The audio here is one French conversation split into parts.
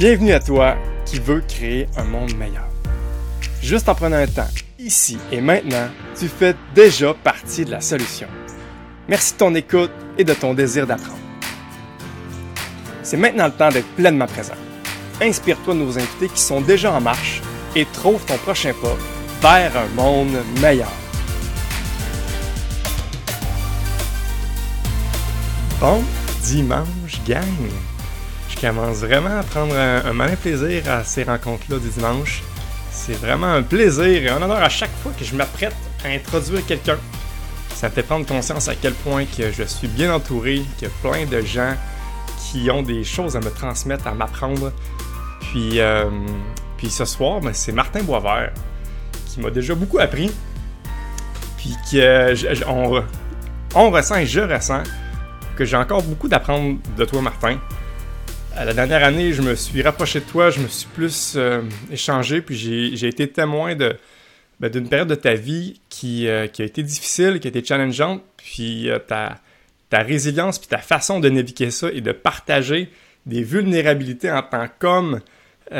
Bienvenue à toi qui veux créer un monde meilleur. Juste en prenant un temps, ici et maintenant, tu fais déjà partie de la solution. Merci de ton écoute et de ton désir d'apprendre. C'est maintenant le temps d'être pleinement présent. Inspire-toi de nos invités qui sont déjà en marche et trouve ton prochain pas vers un monde meilleur. Bon dimanche, gang! Commence vraiment à prendre un, malin plaisir à ces rencontres-là du dimanche. C'est vraiment un plaisir et un honneur à chaque fois que je m'apprête à introduire quelqu'un. Ça me fait prendre conscience à quel point que je suis bien entouré, qu'il y a plein de gens qui ont des choses à me transmettre, à m'apprendre. Puis, euh, puis ce soir, ben, c'est Martin Boisvert qui m'a déjà beaucoup appris. Puis qu'on on ressent et je ressens que j'ai encore beaucoup d'apprendre de toi, Martin. La dernière année, je me suis rapproché de toi, je me suis plus euh, échangé, puis j'ai été témoin de ben, d'une période de ta vie qui, euh, qui, a été difficile, qui a été challengeante, puis euh, ta, ta résilience, puis ta façon de naviguer ça et de partager des vulnérabilités en tant qu'homme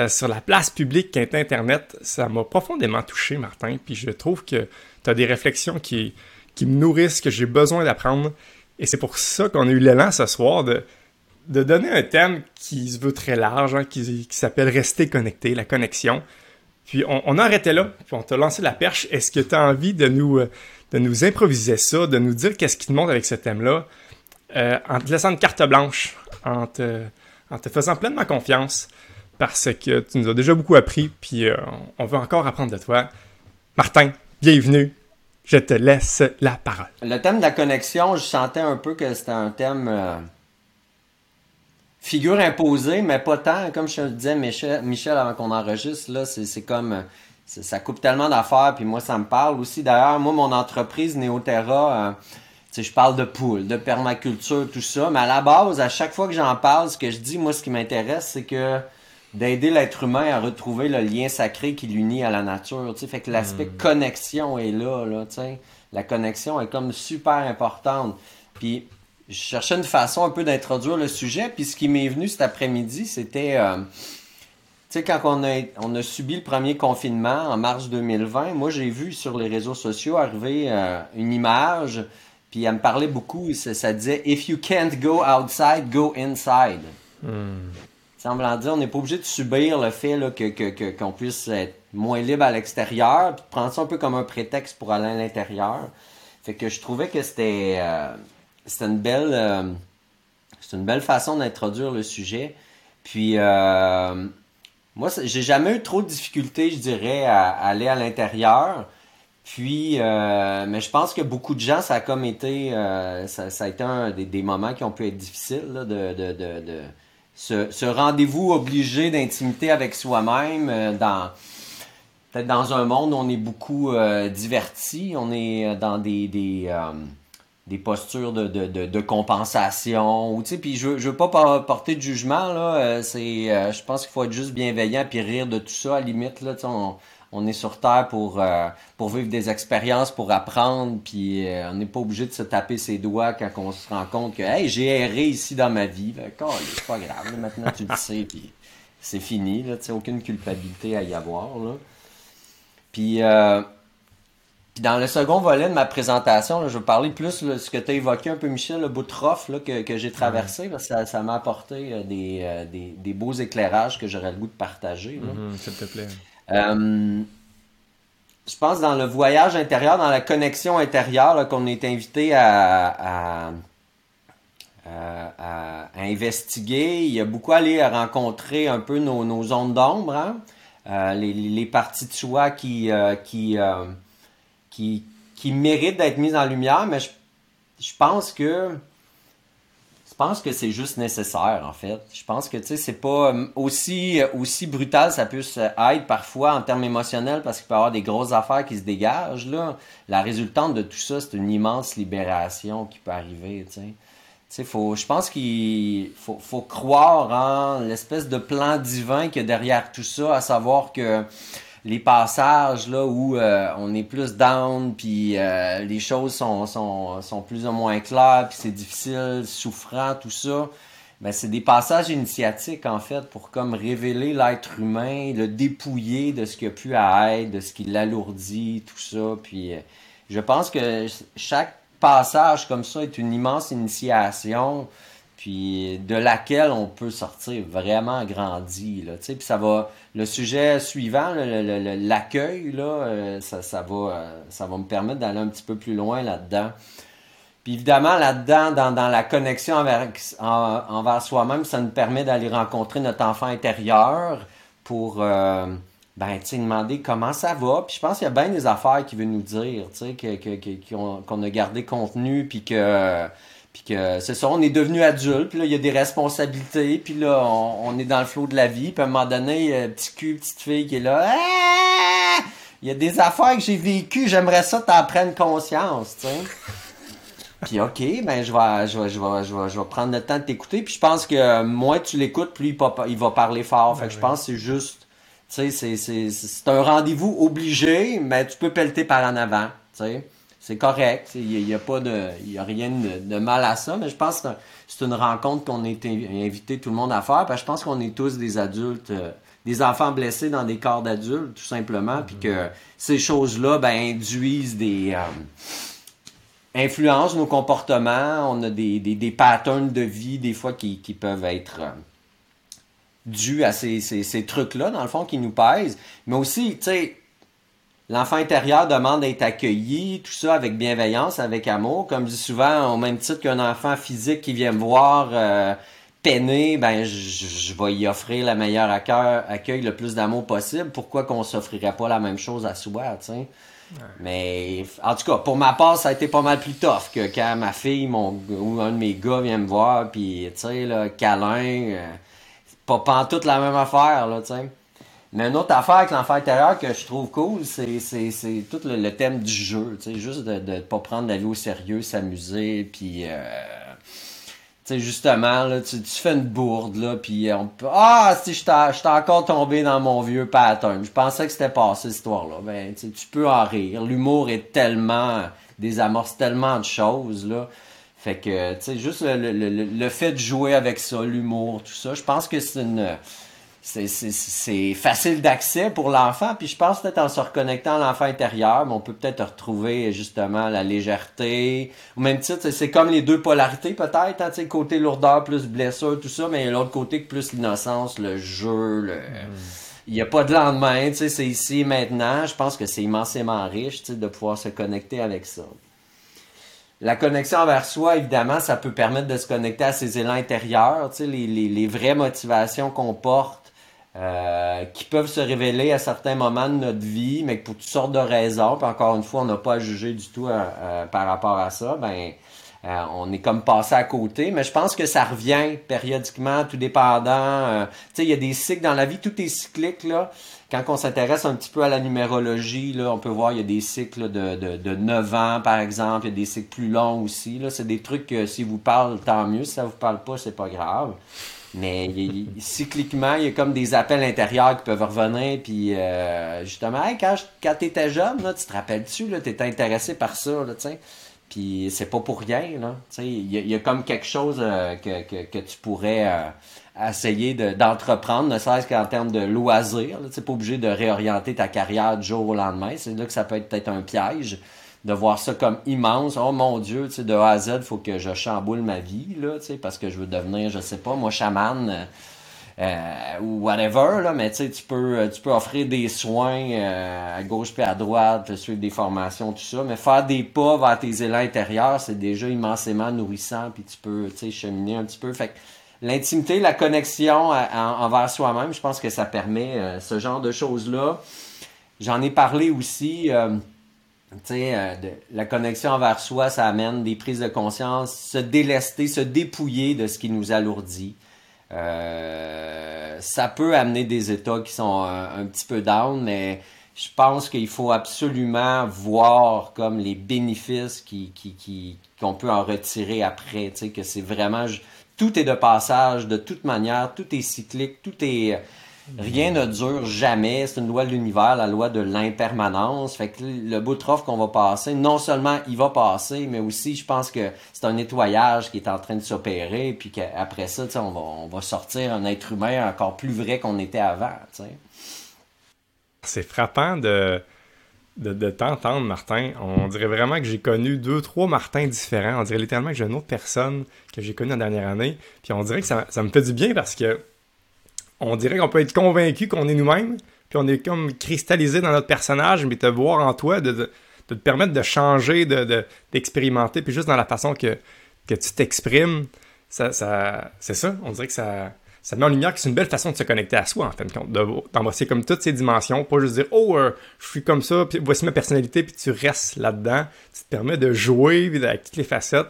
sur la place publique qu'est Internet, ça m'a profondément touché, Martin, puis je trouve que tu as des réflexions qui, qui me nourrissent, que j'ai besoin d'apprendre. Et c'est pour ça qu'on a eu l'élan ce soir de, de donner un thème qui se veut très large, hein, qui, s'appelle Rester connecté, la connexion. Puis on, a arrêté là, puis on t'a lancé la perche. Est-ce que tu as envie de nous, euh, de nous improviser ça, de nous dire qu'est-ce qui te montre avec ce thème-là, euh, en te laissant une carte blanche, en te, en te faisant pleinement confiance, parce que tu nous as déjà beaucoup appris, puis euh, on veut encore apprendre de toi. Martin, bienvenue je te laisse la parole. Le thème de la connexion, je sentais un peu que c'était un thème figure imposée, mais pas tant. Comme je te disais, Michel, Michel avant qu'on enregistre, là, c'est comme. Ça coupe tellement d'affaires, puis moi, ça me parle aussi. D'ailleurs, moi, mon entreprise Neoterra, euh, je parle de poules, de permaculture, tout ça, mais à la base, à chaque fois que j'en parle, ce que je dis, moi, ce qui m'intéresse, c'est que d'aider l'être humain à retrouver le lien sacré qui l'unit à la nature. sais Fait que l'aspect hmm. connexion est là. là sais La connexion est comme super importante. Puis je cherchais une façon un peu d'introduire le sujet. Puis ce qui m'est venu cet après-midi, c'était... Euh, tu sais, quand on a, on a subi le premier confinement en mars 2020, moi j'ai vu sur les réseaux sociaux arriver euh, une image, puis elle me parlait beaucoup, ça, ça, disait If you can't go outside, go inside. Semblant dire, on n'est pas obligé de subir le fait là, que, qu'on puisse être moins libre à l'extérieur, puis de prendre ça un peu comme un prétexte pour aller à l'intérieur. Fait que je trouvais que c'était, euh, une belle euh, une belle façon d'introduire le sujet. Puis euh, moi, j'ai jamais eu trop de difficultés, je dirais, à, aller à l'intérieur. Puis, mais je pense que beaucoup de gens, ça a comme été, ça, a été un des, moments qui ont pu être difficiles de, de ce, rendez-vous obligé d'intimité avec soi-même euh, dans peut-être dans un monde où on est beaucoup euh, diverti, on est euh, dans des, des postures de, de, de, compensation. Ou, puis je, je veux pas porter de jugement, là, c'est, je pense qu'il faut être juste bienveillant puis rire de tout ça, à la limite. Là, on, on est sur Terre pour, euh, pour vivre des expériences, pour apprendre, puis euh, on n'est pas obligé de se taper ses doigts quand on se rend compte que hey, j'ai erré ici dans ma vie. c'est pas grave, maintenant tu le sais, puis c'est fini, là, aucune culpabilité à y avoir. Là. Puis, euh, puis dans le second volet de ma présentation, je vais parler plus de ce que tu as évoqué un peu, Michel, le bout de que, que j'ai traversé, parce que ça, m'a apporté des, des, des, beaux éclairages que j'aurais le goût de partager. Mm-hmm, s'il te plaît. Euh, je pense dans le voyage intérieur, dans la connexion intérieure, qu'on est invité à, investiguer. Il y a beaucoup à aller rencontrer un peu nos, zones d'ombre, hein. euh, les, parties de soi qui, euh, qui, qui, qui, méritent d'être mises en lumière, mais je pense que je pense que c'est juste nécessaire, en fait. Je pense que, tu sais, c'est pas euh, aussi, euh, aussi brutal ça peut être parfois en termes émotionnels parce qu'il peut y avoir des grosses affaires qui se dégagent, là. La résultante de tout ça, c'est une immense libération qui peut arriver, tu sais. faut, je pense qu'il faut, faut croire en l'espèce de plan divin a derrière tout ça, à savoir que les passages là où euh, on est plus down, puis euh, les choses sont, sont, sont, plus ou moins claires, puis c'est difficile, souffrant, tout ça. ben, c'est des passages initiatiques, en fait, pour comme révéler l'être humain, le dépouiller de ce qu'il a pu à être, de ce qui l'alourdit, tout ça. Puis, euh, je pense que chaque passage comme ça est une immense initiation, puis de laquelle on peut sortir vraiment grandi, là, Puis ça va, le sujet suivant, l'accueil, euh, ça, ça, va, euh, ça va me permettre d'aller un petit peu plus loin là-dedans. Puis évidemment, là-dedans, dans, la connexion envers, envers soi-même, ça nous permet d'aller rencontrer notre enfant intérieur pour euh, ben, demander comment ça va. Puis je pense qu'il y a bien des affaires qu'il veut nous dire, qu'on a gardé contenu, puis que, puis que c'est ça, on est devenu adulte, puis là, il y a des responsabilités, puis là, on, est dans le flot de la vie, puis à un moment donné, il y a un petit cul, petite fille qui est là. Ah! Il y a des affaires que j'ai vécues, j'aimerais ça t'en prendre conscience, tu sais. Puis OK, ben je vais, je vais, je vais, je vais, je vais prendre le temps de t'écouter. Puis je pense que moins tu l'écoutes, plus il, va parler fort. fait que je pense que c'est juste, tu sais, c'est un rendez-vous obligé, mais tu peux pelleter par en avant. Tu sais, c'est correct. Il n'y a, pas de, y a rien de, mal à ça. Mais je pense que c'est une rencontre qu'on a invité tout le monde à faire. Parce que je pense qu'on est tous des adultes. Euh, des enfants blessés dans des corps d'adultes, tout simplement, puis mm-hmm. que ces choses-là ben, induisent des, euh, influence nos comportements. On a des, patterns de vie, des fois, qui, peuvent être euh, dus à ces, ces, trucs-là, dans le fond, qui nous pèsent. Mais aussi, tu sais, l'enfant intérieur demande d'être accueilli, tout ça avec bienveillance, avec amour. Comme je dis souvent, au même titre qu'un enfant physique qui vient me voir euh, peiner, ben, je, vais y offrir le meilleur accueil, accueil le plus d'amour possible. Pourquoi qu'on s'offrirait pas la même chose à soi, tu sais? Mais en tout cas, pour ma part, ça a été pas mal plus tough que quand ma fille mon, ou un de mes gars vient me voir, puis tu sais, là, câlin, euh, pas toute la même affaire, là, tu sais. Mais une autre affaire avec l'enfant intérieur que je trouve cool, c'est, tout le, thème du jeu, tu sais, juste de ne pas prendre la vie au sérieux, s'amuser, puis... Euh, justement, là, tu, fais une bourde, là, puis on. Ah, si je t'ai encore tombé dans mon vieux pattern. Je pensais que c'était passé, cette histoire-là. Ben, tu peux en rire. L'humour est tellement... désamorce tellement de choses, là. Fait que, tu sais, juste le, le, fait de jouer avec ça, l'humour, tout ça, je pense que c'est une c'est facile d'accès pour l'enfant. Puis je pense peut-être en se reconnectant à l'enfant intérieur, mais on peut peut-être retrouver justement la légèreté. Au même titre, c'est comme les deux polarités peut-être, hein, côté lourdeur plus blessure, tout ça, mais l'autre côté plus l'innocence, le jeu, le... Il n'y a pas de lendemain, c'est ici maintenant. Je pense que c'est immensément riche de pouvoir se connecter avec ça. La connexion envers soi, évidemment, ça peut permettre de se connecter à ses élans intérieurs, les, les, les vraies motivations qu'on porte euh, qui peuvent se révéler à certains moments de notre vie, mais pour toutes sortes de raisons, puis encore une fois, on n'a pas à juger du tout euh, euh, par rapport à ça, ben on est comme passé à côté, mais je pense que ça revient périodiquement, tout dépendant. tu sais, il y a des cycles dans la vie, tout est cyclique, là. Quand on s'intéresse un petit peu à la numérologie, là, on peut voir, il y a des cycles de, de, de 9 ans, par exemple, il y a des cycles plus longs aussi, là. C'est des trucs que si vous parlent, tant mieux. Si ça vous parle pas, c'est pas grave. Mais cycliquement, il y a comme des appels intérieurs qui peuvent revenir. Puis euh, justement, quand, quand tu étais jeune, là, tu te rappelles-tu, tu étais intéressé par ça, là, puis c'est pas pour rien. Il y, a comme quelque chose euh, que, que, que, tu pourrais euh, essayer d'entreprendre, ne serait-ce qu'en termes de loisirs. Tu n'es pas obligé de réorienter ta carrière du jour au lendemain. C'est là que ça peut être peut-être un piège de voir ça comme immense. Oh mon Dieu, tu sais, de A à Z, il faut que je chamboule ma vie, là, tu sais, parce que je veux devenir, je sais pas, moi, chaman euh, euh, ou whatever, là, mais tu sais, tu peux, tu peux offrir des soins euh, à gauche puis à droite, suivre des formations, tout ça, mais faire des pas vers tes élans intérieurs, c'est déjà immensément nourrissant, puis tu peux, tu sais, cheminer un petit peu. Fait que l'intimité, la connexion envers soi-même, je pense que ça permet ce genre de choses-là. J'en ai parlé aussi euh, la connexion envers soi, ça amène des prises de conscience, se délester, se dépouiller de ce qui nous alourdit. Euh, ça peut amener des états qui sont un, petit peu down, mais je pense qu'il faut absolument voir comme les bénéfices qui, qui, qui, qu'on peut en retirer après. Tu sais, que c'est vraiment... Tout est de passage, de toute manière, tout est cyclique, tout est rien ne dure jamais. C'est une loi de l'univers, la loi de l'impermanence. Fait que le bout de qu'on va passer, non seulement il va passer, mais aussi je pense que c'est un nettoyage qui est en train de s'opérer, puis qu'après ça, on va, on va sortir un être humain encore plus vrai qu'on était avant. C'est frappant de, de, t'entendre, Martin. On dirait vraiment que j'ai connu deux, trois Martins différents. On dirait littéralement que j'ai une autre personne que j'ai connue la dernière année. Puis on dirait que ça, ça me fait du bien parce que on dirait qu'on peut être convaincu qu'on est nous-mêmes, puis on est comme cristallisé dans notre personnage, mais te voir en toi, de, te permettre de changer, d'expérimenter, puis juste dans la façon que, tu t'exprimes, ça, ça c'est ça. On dirait que ça, ça met en lumière que c'est une belle façon de se connecter à soi, en fin de compte, d'embrasser comme toutes ces dimensions, pas juste dire oh euh, je suis comme ça, puis voici ma personnalité, puis tu restes là-dedans, tu te permets de jouer avec toutes les facettes,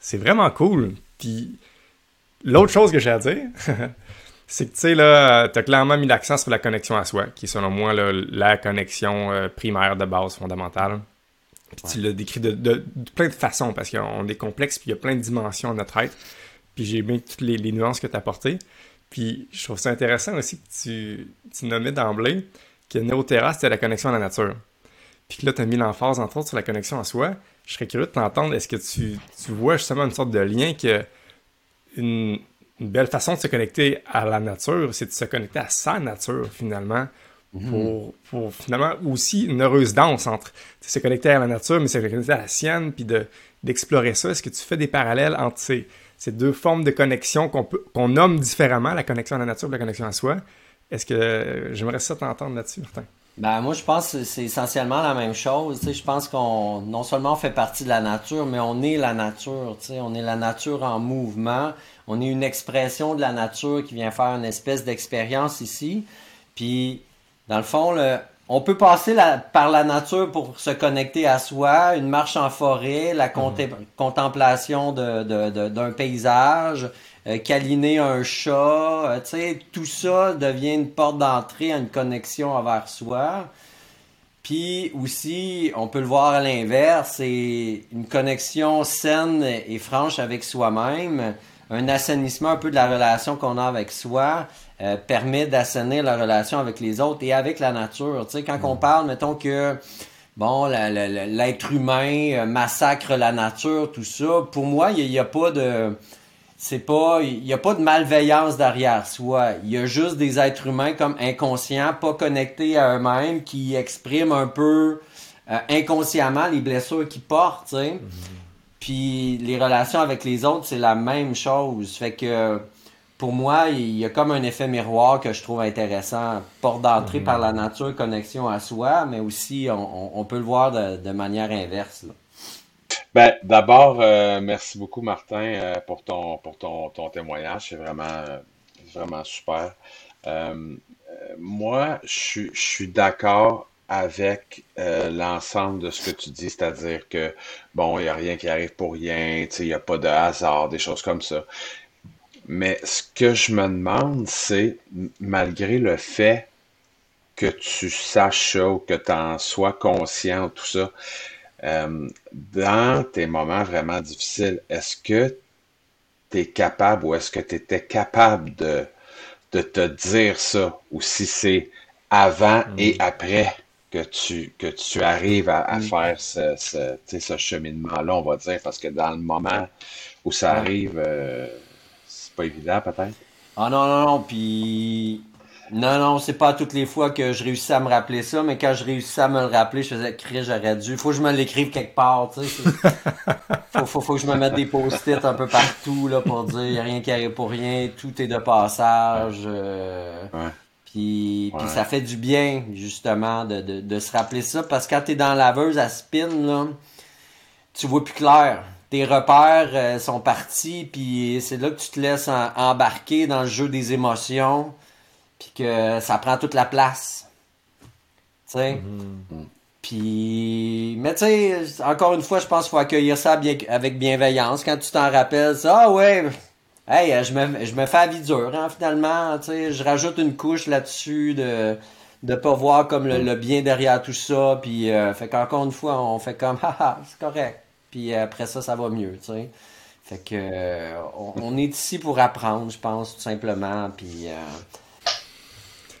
c'est vraiment cool. Puis l'autre chose que j'ai à dire, c'est que tu sais là, t'as clairement mis l'accent sur la connexion à soi, qui est selon moi la connexion euh, primaire de base fondamentale. Puis tu l'as décrit de, plein de façons parce qu'on est complexe, puis il y a plein de dimensions à notre être. Puis j'ai bien toutes les, nuances que tu as apportées. Puis je trouve ça intéressant aussi que tu, tu nommais d'emblée que Néoterra, c'était la connexion à la nature. Puis que là, tu as mis l'emphase, entre autres, sur la connexion à soi. Je serais curieux de t'entendre. Est-ce que tu, tu, vois justement une sorte de lien que une, belle façon de se connecter à la nature, c'est de se connecter à sa nature, finalement, mhm. pour, pour, finalement aussi une heureuse danse entre se connecter à la nature, mais se connecter à la sienne, puis d'explorer ça. Est-ce que tu fais des parallèles entre ces ces deux formes de connexion qu'on peut qu'on nomme différemment, la connexion à la nature et la connexion à soi? Est-ce que j'aimerais ça t'entendre là-dessus, Martin? Ben, moi, je pense que c'est essentiellement la même chose. je pense qu'on non seulement on fait partie de la nature, mais on est la nature. On est la nature en mouvement. On est une expression de la nature qui vient faire une espèce d'expérience ici. Puis, dans le fond, le, on peut passer par la nature pour se connecter à soi, une marche en forêt, la mhm. contemplation d'un paysage, euh, câliner un chat, euh, tout ça devient une porte d'entrée à une connexion envers soi. Puis aussi, on peut le voir à l'inverse, c'est une connexion saine et franche avec soi-même, un assainissement un peu de la relation qu'on a avec soi, euh, permet d'assainir la relation avec les autres et avec la nature. Tu sais, quand on mm. parle, mettons que bon, l'être humain euh, massacre la nature, tout ça, pour moi, il n'y a, pas de c'est pas il y a pas de malveillance derrière soi il y a juste des êtres humains comme inconscients pas connectés à eux-mêmes qui expriment un peu euh, inconsciemment les blessures qu'ils portent mm-hmm. puis les relations avec les autres c'est la même chose fait que pour moi, il y a comme un effet miroir que je trouve intéressant. Porte d'entrée par la nature, connexion à soi, mais aussi on, peut le voir de, manière inverse. Ben, d'abord, euh, merci beaucoup, Martin, euh, pour ton pour ton, témoignage. C'est vraiment, euh, vraiment super. moi, je, je suis d'accord avec l'ensemble de ce que tu dis, c'est-à-dire que, bon, il n'y a rien qui arrive pour rien, il n'y a pas de hasard, des choses comme ça. Mais ce que je me demande, c'est, malgré le fait que tu saches ça ou que tu en sois conscient, tout ça, euh, dans tes moments vraiment difficiles, est-ce que tu es capable ou est-ce que tu étais capable de, de te dire ça? Ou si c'est avant mm. et après que tu, que tu arrives à, mm. faire ce, ce, ce cheminement-là, on va dire, parce que dans le moment où ça arrive, euh, pas évident, peut-être? Ah non, non, non, puis. Non, non, c'est pas toutes les fois que je réussis à me rappeler ça, mais quand je réussis à me le rappeler, je faisais crier, j'aurais dû. Faut que je me l'écrive quelque part, tu sais. faut, faut, faut, que je me mette des post-it un peu partout, là, pour dire, y a rien qui arrive pour rien, tout est de passage. Euh, ouais. Puis, puis ça fait du bien, justement, de, de, de se rappeler ça, parce que quand t'es dans la laveuse à spin, là, tu vois plus clair tes repères euh, sont partis, puis c'est là que tu te laisses embarquer dans le jeu des émotions, puis que ça prend toute la place. Tu sais? Mm-hmm. Puis, mais tu sais, encore une fois, je pense qu'il faut accueillir ça bien, avec bienveillance. Quand tu t'en rappelles, ça, ah ouais, hey, je me, je me fais la vie dure, hein, finalement. Tu sais, je rajoute une couche là-dessus de de pas voir comme le, bien derrière tout ça. Puis, euh, fait qu'encore une fois, on fait comme, haha, c'est correct. Puis après ça, ça va mieux, tu sais. Fait que on, est ici pour apprendre, je pense, tout simplement. Puis. Euh,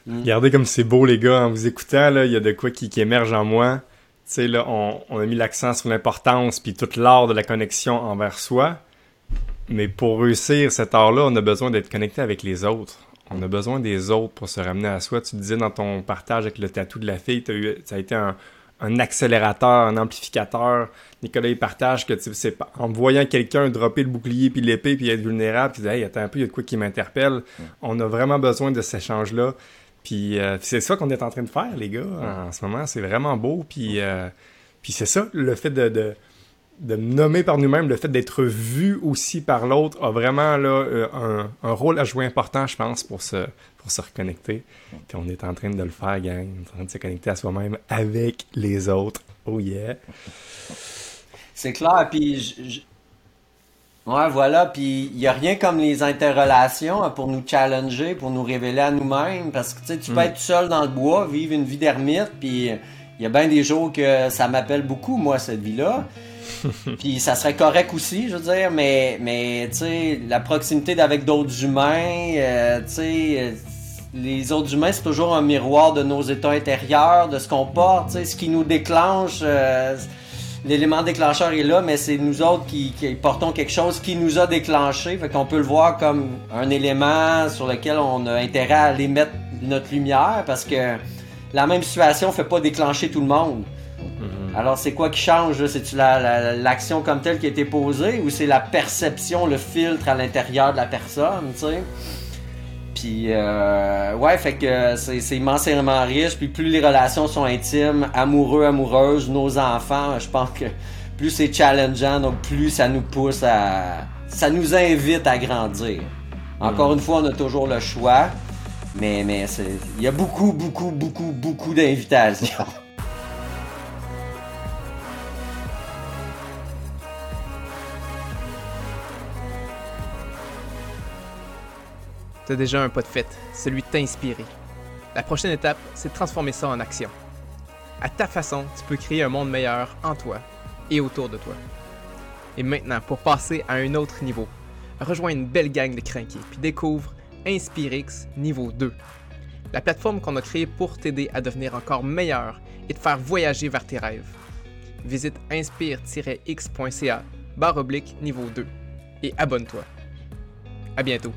Mm. Regardez comme c'est beau, les gars, en vous écoutant, là, il y a de quoi qui, qui émerge en moi. Tu sais, là, on, on a mis l'accent sur l'importance puis toute l'art de la connexion envers soi. Mais pour réussir cet art-là, on a besoin d'être connecté avec les autres. On a besoin des autres pour se ramener à soi. Tu disais dans ton partage avec le tatou de la fille, t'as eu, ça a été un, un accélérateur, un amplificateur. Nicolas, il partage que tu sais, pas- en voyant quelqu'un dropper le bouclier puis l'épée puis être vulnérable, puis dire, hey, attends un peu, il y a de quoi qui m'interpelle. On a vraiment besoin de cet échange-là. Puis euh, c'est ça qu'on est en train de faire, les gars, en ce moment. C'est vraiment beau. Puis, euh, puis c'est ça, le fait de, de, de me nommer par nous-mêmes, le fait d'être vu aussi par l'autre a vraiment là, euh, un, un rôle à jouer important, je pense, pour se, pour se reconnecter. Puis on est en train de le faire, gang. On est en train de se connecter à soi-même avec les autres. Oh yeah. C'est clair, puis Ouais, voilà, puis il n'y a rien comme les interrelations hein, pour nous challenger, pour nous révéler à nous-mêmes, parce que tu sais, tu peux être tout seul dans le bois, vivre une vie d'ermite, puis il y a bien des jours que ça m'appelle beaucoup, moi, cette vie-là. puis ça serait correct aussi, je veux dire, mais, mais tu sais, la proximité d'avec d'autres humains, euh, tu sais, les autres humains, c'est toujours un miroir de nos états intérieurs, de ce qu'on porte, tu sais, ce qui nous déclenche. euh, L'élément déclencheur est là, mais c'est nous autres qui, qui portons quelque chose qui nous a déclenché. Fait qu'on peut le voir comme un élément sur lequel on a intérêt à aller mettre notre lumière parce que la même situation fait pas déclencher tout le monde. Alors c'est quoi qui change? là? C'est-tu la- la- l'action comme telle qui a été posée ou c'est la perception, le filtre à l'intérieur de la personne, tu sais? Puis, euh, ouais, fait que c'est c'est immensément riche. Puis, plus les relations sont intimes, amoureux, amoureuses, nos enfants, je pense que plus c'est challengeant, donc plus ça nous pousse à. Ça nous invite à grandir. Encore une fois, on a toujours le choix, mais, mais c'est- il y a beaucoup, beaucoup, beaucoup, beaucoup d'invitations. T'as déjà un pas de fait, celui de t'inspirer. La prochaine étape, c'est de transformer ça en action. À ta façon, tu peux créer un monde meilleur en toi et autour de toi. Et maintenant, pour passer à un autre niveau, rejoins une belle gang de crinqués puis découvre InspireX niveau 2. La plateforme qu'on a créée pour t'aider à devenir encore meilleur et te faire voyager vers tes rêves. Visite inspire-x.ca barre oblique niveau 2 et abonne-toi. À bientôt.